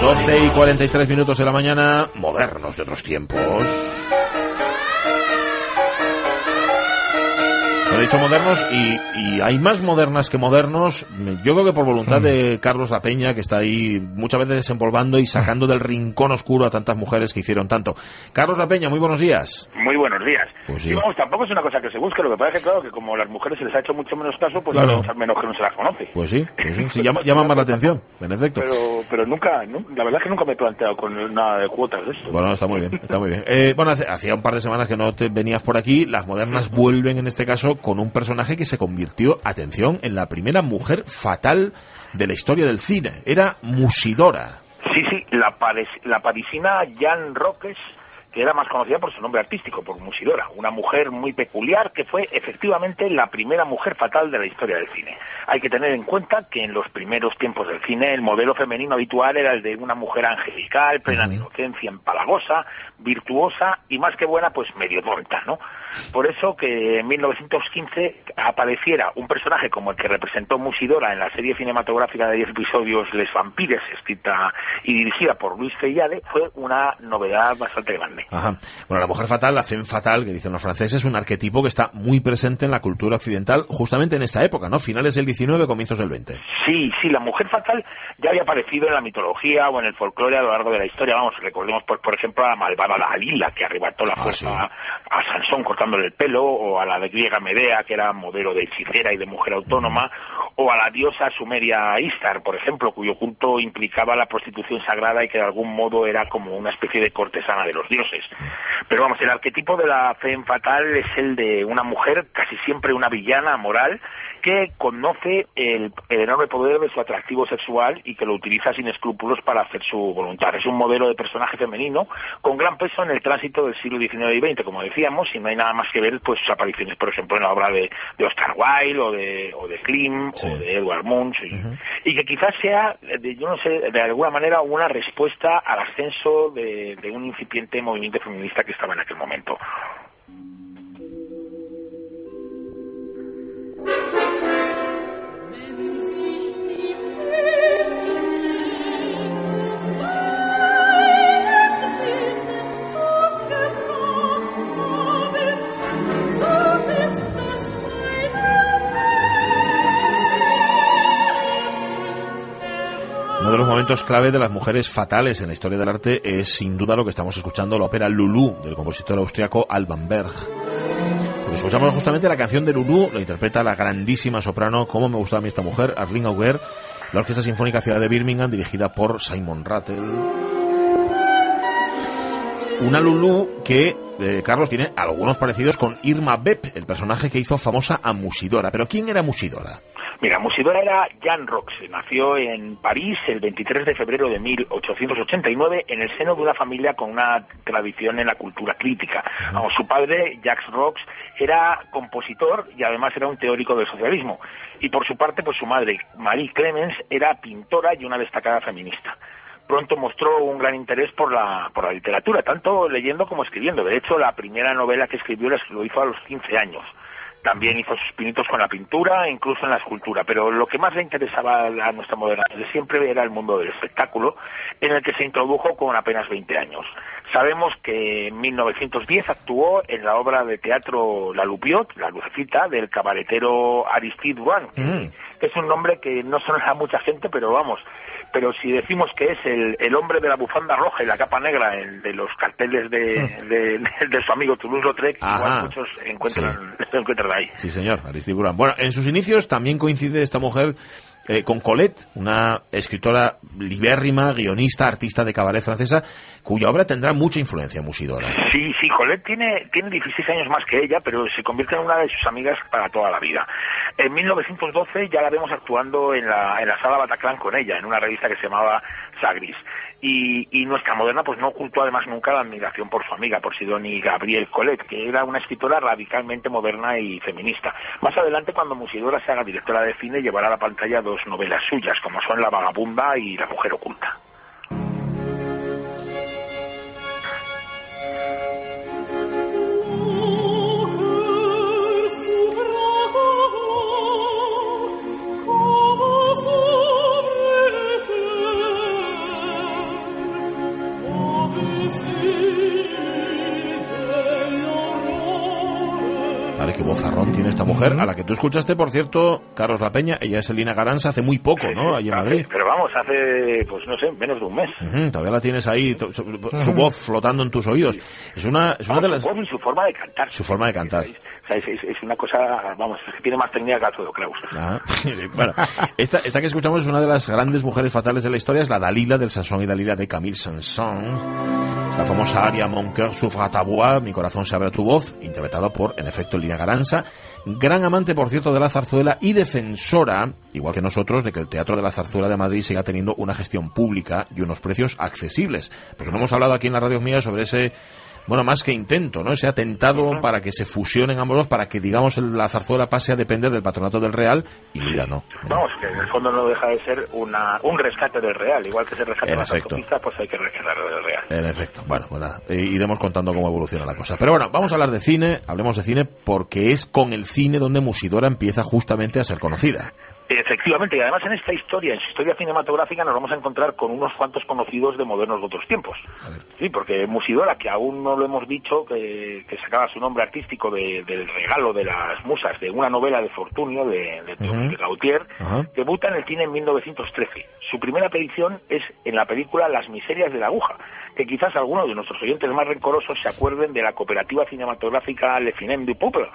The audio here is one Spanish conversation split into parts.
12 y 43 minutos de la mañana, modernos de otros tiempos. He dicho modernos y, y, hay más modernas que modernos. Yo creo que por voluntad de Carlos La Peña, que está ahí muchas veces desempolvando y sacando del rincón oscuro a tantas mujeres que hicieron tanto. Carlos La Peña, muy buenos días. Muy buenos días. Pues sí. Y vamos, tampoco es una cosa que se busque, lo que pasa es que, claro, que como a las mujeres se les ha hecho mucho menos caso, pues Claro. menos que no se las conoce. Pues sí, pues sí, sí, llama, llama más la atención, en efecto. Pero, pero nunca, nu- la verdad es que nunca me he planteado con nada de cuotas de esto. Bueno, está muy bien, está muy bien. Eh, bueno, hace- hacía un par de semanas que no te venías por aquí. Las modernas vuelven en este caso con un personaje que se convirtió, atención, en la primera mujer fatal de la historia del cine. Era Musidora. Sí, sí, la, pares- la parisina Jan Roques, que era más conocida por su nombre artístico, por Musidora, una mujer muy peculiar que fue efectivamente la primera mujer fatal de la historia del cine. Hay que tener en cuenta que en los primeros tiempos del cine el modelo femenino habitual era el de una mujer angelical, plena de inocencia, empalagosa, virtuosa y más que buena, pues medio tonta, ¿no? Por eso que en 1915 apareciera un personaje como el que representó Musidora en la serie cinematográfica de 10 episodios Les Vampires, escrita y dirigida por Luis Feyade, fue una novedad bastante grande. Ajá. Bueno, la mujer fatal, la femme fatal, que dicen los franceses, es un arquetipo que está muy presente en la cultura occidental justamente en esa época, ¿no? Finales del 19, comienzos del 20. Sí, sí, la mujer fatal ya había aparecido en la mitología o en el folclore a lo largo de la historia. Vamos, recordemos, por, por ejemplo, a la malvada Dalila, que arrebató la Ah, fuerza sí. a, a Sansón cortándole el pelo, o a la griega Medea, que era modelo de hechicera y de mujer autónoma, o a la diosa sumeria Istar, por ejemplo, cuyo culto implicaba la prostitución sagrada y que de algún modo era como una especie de cortesana de los dioses. Pero vamos, el arquetipo de la femme fatal es el de una mujer, casi siempre una villana moral, que conoce el, el enorme poder de su atractivo sexual y que lo utiliza sin escrúpulos para hacer su voluntad. Es un modelo de personaje femenino con gran peso en el tránsito del siglo XIX y XX, como decíamos, y no hay nada más que ver pues sus apariciones, por ejemplo, en la obra de, de Oscar Wilde o de, o de Klim Sí. o de Edward Munch, y, y que quizás sea, de- yo no sé, de alguna manera una respuesta al ascenso de, de un incipiente movimiento feminista que estaba en aquel momento. Momentos clave de las mujeres fatales en la historia del arte es sin duda lo que estamos escuchando, la ópera Lulú del compositor austriaco Alban Berg. Porque escuchamos justamente la canción de Lulú, lo interpreta la grandísima soprano, como me gustaba a mí esta mujer, Arlene Auger, la Orquesta Sinfónica Ciudad de Birmingham, dirigida por Simon Rattle. Una Lulú que, eh, Carlos, tiene algunos parecidos con Irma Bepp, el personaje que hizo famosa a Musidora. Pero ¿quién era Musidora? Mira, Musidora era Jan Rox, nació en París el 23 de febrero de 1889 en el seno de una familia con una tradición en la cultura crítica. Su padre, Jacques Rox, era compositor y además era un teórico del socialismo. Y por su parte, pues su madre, Marie Clemens, era pintora y una destacada feminista. Pronto mostró un gran interés por la, por la literatura, tanto leyendo como escribiendo. De hecho, la primera novela que escribió lo hizo a los 15 años. También hizo sus pinitos con la pintura incluso en la escultura, pero lo que más le interesaba a nuestra moderna de siempre era el mundo del espectáculo, en el que se introdujo con apenas 20 años. Sabemos que en 1910 actuó en la obra de teatro La Lupiot, La Lucecita, del cabaretero Aristide Duan, Mm. que es un nombre que no sonará a mucha gente, pero vamos, pero si decimos que es el, el hombre de la bufanda roja y la capa negra, el de los carteles de, de, de su amigo Toulouse-Lautrec, muchos encuentran, lo encuentran ahí. Sí, señor, Aristide. Bueno, en sus inicios también coincide esta mujer eh, con Colette, una escritora libérrima, guionista, artista de cabaret francesa, cuya obra tendrá mucha influencia musidora. Sí, sí, Colette tiene, tiene 16 años más que ella, pero se convierte en una de sus amigas para toda la vida. En 1912 ya la vemos actuando en la, en la sala Bataclan con ella, en una revista que se llamaba Sagris. Y, nuestra moderna pues no ocultó además nunca la admiración por su amiga, por Sidonie Gabriel Colette, que era una escritora radicalmente moderna y feminista. Más adelante, cuando Musidora se haga directora de cine, llevará la pantalla dos novelas suyas, como son La vagabunda y La mujer oculta. Vale, qué vozarrón tiene esta mujer, a la que tú escuchaste, por cierto, Carlos La Peña, ella es Elina Garanza hace muy poco, ¿no? Allí en Madrid. Pero vamos, hace, pues no sé, menos de un mes. Ujú, todavía la tienes ahí, su, su voz flotando en tus oídos. Es una, es una de las... Su forma de cantar. Su forma de cantar. Es, una cosa, vamos, que tiene más técnica que Alfredo Kraus. Ah, esta, esta que escuchamos es una de las grandes mujeres fatales de la historia, es la Dalila del Sansón y Dalila de Camille Saint-Saëns. La famosa aria Mon cœur s'ouvre à ta Mi corazón se abre a tu voz, interpretada por, en efecto, Lina Garanza, gran amante, por cierto, de la zarzuela y defensora, igual que nosotros, de que el Teatro de la Zarzuela de Madrid siga teniendo una gestión pública y unos precios accesibles. Porque no hemos hablado aquí en la radio mía sobre ese bueno, más que intento, ¿no? Ese atentado para que se fusionen ambos dos, para que, digamos, el- la zarzuela pase a depender del patronato del Real, y mira, no. Vamos, que en el fondo no deja de ser una, un rescate del Real. Igual que se rescata efecto. autopistas, pues hay que rescatarlo del Real. En efecto, bueno, pues nada, eh, iremos contando cómo evoluciona la cosa. Pero bueno, vamos a hablar de cine, hablemos de cine, porque es con el cine donde Musidora empieza justamente a ser conocida. Efectivamente, y además en esta historia, en su historia cinematográfica, nos vamos a encontrar con unos cuantos conocidos de modernos de otros tiempos. Sí, porque Musidora, que aún no lo hemos dicho, que, que sacaba su nombre artístico de- del regalo de las musas de una novela de Fortunio, de, de, de Gautier, Ajá. debuta en el cine en 1913. Su primera aparición es en la película Las miserias de la aguja, que quizás algunos de nuestros oyentes más rencorosos se acuerden de la cooperativa cinematográfica Le Cinem du Peuple,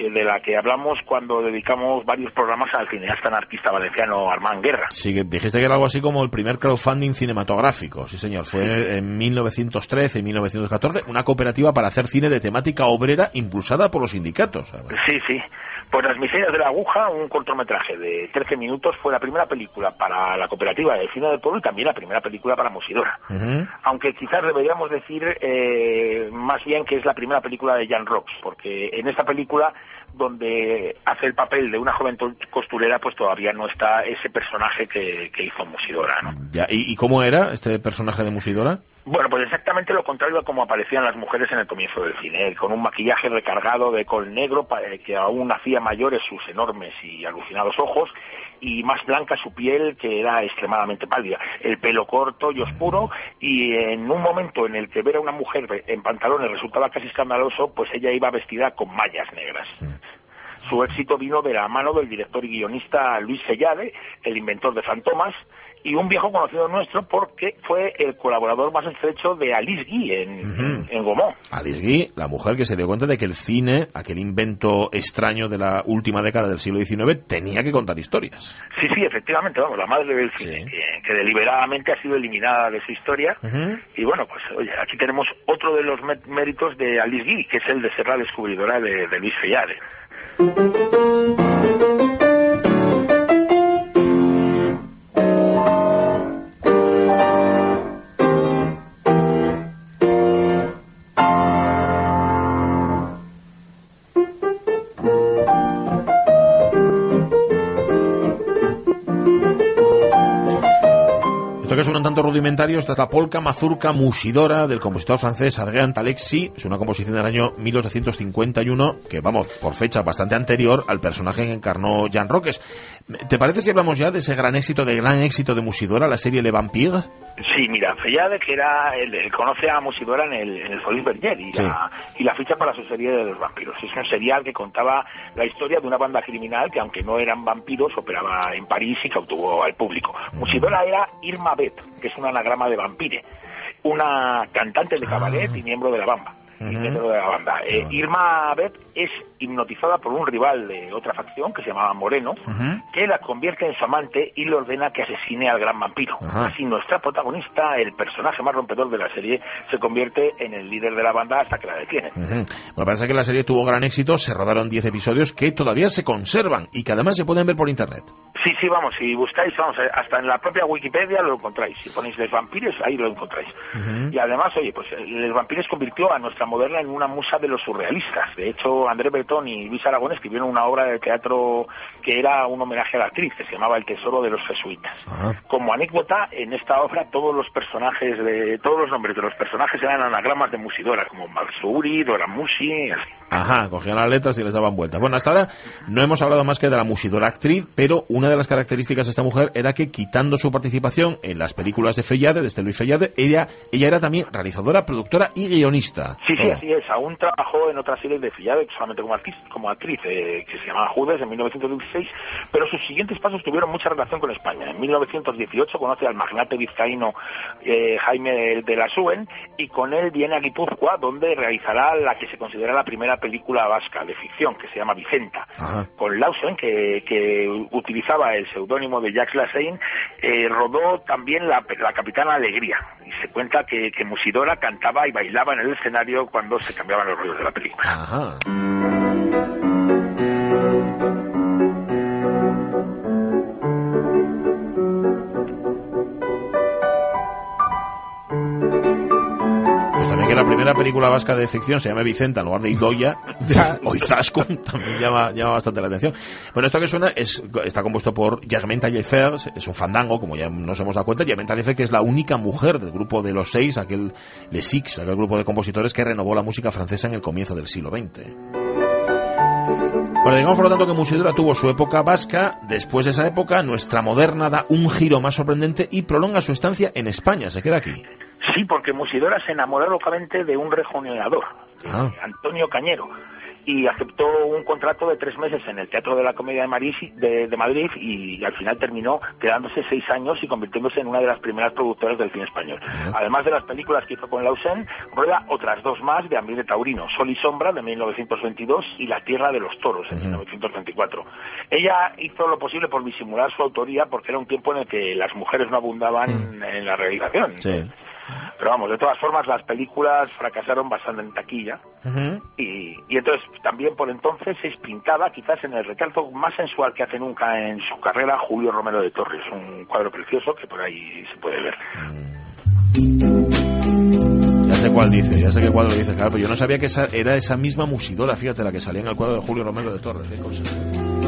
que- de la que hablamos cuando dedicamos varios programas al cineasta anarquista valenciano Armand Guerra. Sí, dijiste que era algo así como el primer crowdfunding cinematográfico, sí señor, fue en 1913 y 1914, una cooperativa para hacer cine de temática obrera impulsada por los sindicatos. Sí, sí. Pues Las miserias de la aguja, un cortometraje de 13 minutos, fue la primera película para la cooperativa de cine del pueblo y también la primera película para Musidora. Aunque quizás deberíamos decir eh, más bien que es la primera película de Jan Rox, porque en esta película donde hace el papel de una joven costurera, pues todavía no está ese personaje que, que hizo Musidora, ¿no? Ya, ¿y, y cómo era este personaje de Musidora? Bueno, pues exactamente lo contrario a como aparecían las mujeres en el comienzo del cine, con un maquillaje recargado de col negro eh, que aún hacía mayores sus enormes y alucinados ojos y más blanca su piel que era extremadamente pálida, el pelo corto y oscuro y en un momento en el que ver a una mujer en pantalones resultaba casi escandaloso, pues ella iba vestida con mallas negras. Su éxito vino de la mano del director y guionista Luis Sellade, el inventor de Fantomas, y un viejo conocido nuestro porque fue el colaborador más estrecho de Alice Guy en, en, en Gaumont. Alice Guy, la mujer que se dio cuenta de que el cine, aquel invento extraño de la última década del siglo XIX, tenía que contar historias. Sí, sí, efectivamente, vamos, la madre del cine, Sí. que, que deliberadamente ha sido eliminada de su historia. Y bueno, pues oye, aquí tenemos otro de los mé- méritos de Alice Guy, que es el de ser la descubridora de, de Luis Fellade. Esta es la polka mazurca musidora del compositor francés Adrien Talexi. Es una composición del año 1851 que, vamos, por fecha bastante anterior al personaje que encarnó Jean Roques. ¿Te parece si hablamos ya de ese gran éxito, de gran éxito de Musidora, la serie Le Vampire? Sí, mira, Fellade, que era el, el conoce a Musidora en el, en el Berger y, Sí. la, y la ficha para su serie de los vampiros. Es un serial que contaba la historia de una banda criminal que, aunque no eran vampiros, operaba en París y cautivó al público. Musidora era Irma Bet, que es un anagrama de vampire, una cantante de cabaret y miembro de la bamba. Ujú. miembro de la banda. Eh, Irma Bet es hipnotizada por un rival de otra facción que se llamaba Moreno, Ujú. que la convierte en su amante y le ordena que asesine al gran vampiro. Ajá. Así nuestra protagonista, el personaje más rompedor de la serie, se convierte en el líder de la banda hasta que la detiene. Ujú. Bueno, parece que la serie tuvo gran éxito, se rodaron 10 episodios que todavía se conservan y que además se pueden ver por internet. Sí, sí, vamos, si buscáis, vamos, eh, hasta en la propia Wikipedia lo encontráis. Si ponéis Les Vampires, ahí lo encontráis. Y además, oye, pues eh, Les Vampires convirtió a nuestra moderna en una musa de los surrealistas. De hecho, André Breton y Luis Aragón escribieron una obra de teatro que era un homenaje a la actriz, que se llamaba El tesoro de los jesuitas. Ajá. Como anécdota, en esta obra todos los personajes, de todos los nombres de los personajes eran anagramas de Musidora, como Marsuri, Dora Musi, así. Ajá, cogían las letras y les daban vueltas. Bueno, hasta ahora no hemos hablado más que de la musidora actriz, pero una de las características de esta mujer era que quitando su participación en las películas de Fellade, de este Luis Fellade, ella, ella era también realizadora, productora y guionista. Sí, sí, así es. Aún trabajó en otra serie de Fillade, solamente como actriz, como actriz eh, que se llamaba Judas en 1916, pero sus siguientes pasos tuvieron mucha relación con España. En 1918 conoce al magnate vizcaíno eh, Jaime de la Suen y con él viene a Guipúzcoa, donde realizará la que se considera la primera película vasca de ficción, que se llama Vicenta. Ajá. Con Lausen, que, que utilizaba el seudónimo de Jacques Lassagne, eh, rodó también la, la Capitana Alegría. Y se cuenta que, que Musidora cantaba y bailaba en el escenario cuando se cambiaban los rollos de la película. Ajá. Primera película vasca de ficción se llama Vicenta en lugar de Idoya o Izaskun también llama, llama bastante la atención. Bueno, esto que suena es, está compuesto por Germaine Taillefer, es un fandango, como ya nos hemos dado cuenta. Germaine Taillefer, que es la única mujer del grupo de los seis, aquel Les Six, aquel grupo de compositores que renovó la música francesa en el comienzo del siglo XX. Bueno, digamos por lo tanto que Musidora tuvo su época vasca, después de esa época nuestra moderna da un giro más sorprendente y prolonga su estancia en España, se queda aquí. Sí, porque Musidora se enamoró locamente de un rejoneador, Ah. Antonio Cañero, y aceptó un contrato de tres meses en el Teatro de la Comedia de, Madrid, de, de Madrid y al final terminó quedándose seis años y convirtiéndose en una de las primeras productoras del cine español. Además de las películas que hizo con Lausen, rueda otras dos más de ambiente taurino, Sol y Sombra de 1922 y La Tierra de los Toros en 1924. Ella hizo lo posible por disimular su autoría porque era un tiempo en el que las mujeres no abundaban en la realización. Sí. Pero vamos, de todas formas las películas fracasaron bastante en taquilla. Y, y entonces también por entonces se pintaba quizás en el retrato más sensual que hace nunca en su carrera Julio Romero de Torres, un cuadro precioso que por ahí se puede ver. Ya sé cuál dice, ya sé qué cuadro dice, claro, pero yo no sabía que esa era esa misma Musidora, fíjate, la que salía en el cuadro de Julio Romero de Torres, qué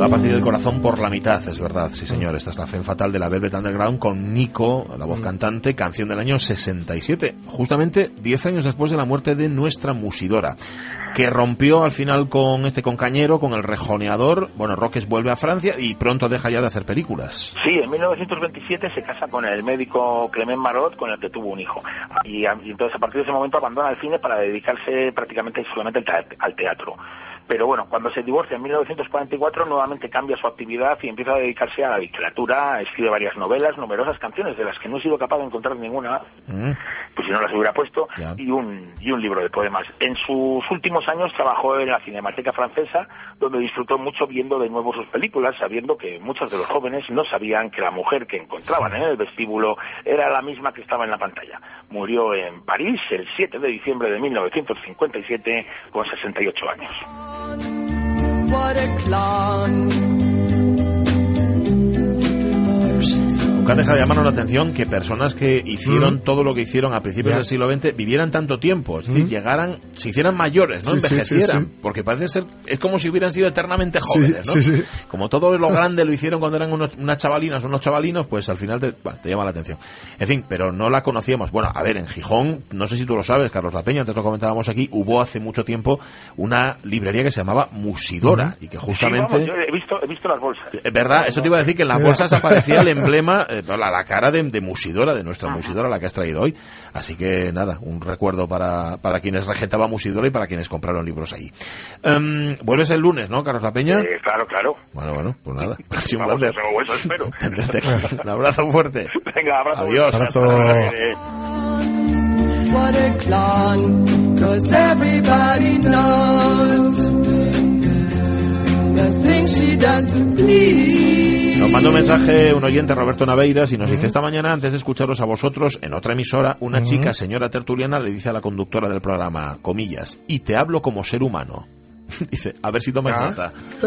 va a partir el corazón por la mitad, es verdad, sí señor. Esta es la Femme Fatal de la Velvet Underground con Nico, la voz cantante, canción del año 67, justamente 10 años después de la muerte de nuestra Musidora, que rompió al final con este con Cañero, con el rejoneador. Bueno, Roques vuelve a Francia y pronto deja ya de hacer películas. Sí, en 1927 se casa con el médico Clement Marot, con el que tuvo un hijo. Y, entonces a partir de ese momento abandona el cine para dedicarse prácticamente solamente al teatro. Pero bueno, cuando se divorcia en 1944 nuevamente cambia su actividad y empieza a dedicarse a la literatura, escribe varias novelas, numerosas canciones de las que no he sido capaz de encontrar ninguna, Mm. pues si no las hubiera puesto, y un, y un libro de poemas. En sus últimos años trabajó en la Cinemateca Francesa, donde disfrutó mucho viendo de nuevo sus películas, sabiendo que muchos de los jóvenes no sabían que la mujer que encontraban en el vestíbulo era la misma que estaba en la pantalla. Murió en París el 7 de diciembre de 1957 con 68 años. What a clown. Nunca deja de llamarnos la atención que personas que hicieron todo lo que hicieron a principios del siglo XX vivieran tanto tiempo, es decir, llegaran, se hicieran mayores, no Sí, sí, sí, envejecieran, sí. porque parece ser, es como si hubieran sido eternamente Sí, jóvenes, ¿no? sí, sí. Como todo lo grande lo hicieron cuando eran unos, unas chavalinas, unos chavalinos, pues al final te, bueno, te llama la atención. En fin, pero no la conocíamos. Bueno, a ver, en Gijón, no sé si tú lo sabes, Carlos La Peña, antes lo comentábamos aquí, hubo hace mucho tiempo una librería que se llamaba Musidora, y que Sí, justamente... vamos, yo he visto, he visto las bolsas. Es verdad, eso te iba a decir que en las bolsas aparecía el emblema, eh, la, la cara de, de Musidora, de nuestra Musidora, la que has traído hoy. Así que nada, un recuerdo para, para quienes regentaba Musidora y para quienes compraron libros ahí. Em, Vuelves el lunes, ¿no, Carlos La Peña? Eh, claro, claro. Bueno, bueno, pues nada, ha sido un Vamos, eso, espero. Un abrazo fuerte. Venga, abrazo. Adiós. Abrazo. Eh, Nos manda un mensaje un oyente, Roberto Naveiras, y nos dice, esta mañana, antes de escucharos a vosotros, en otra emisora, una chica, señora tertuliana, le dice a la conductora del programa, comillas, y te hablo como ser humano. dice, a ver si tomas Ah. nota.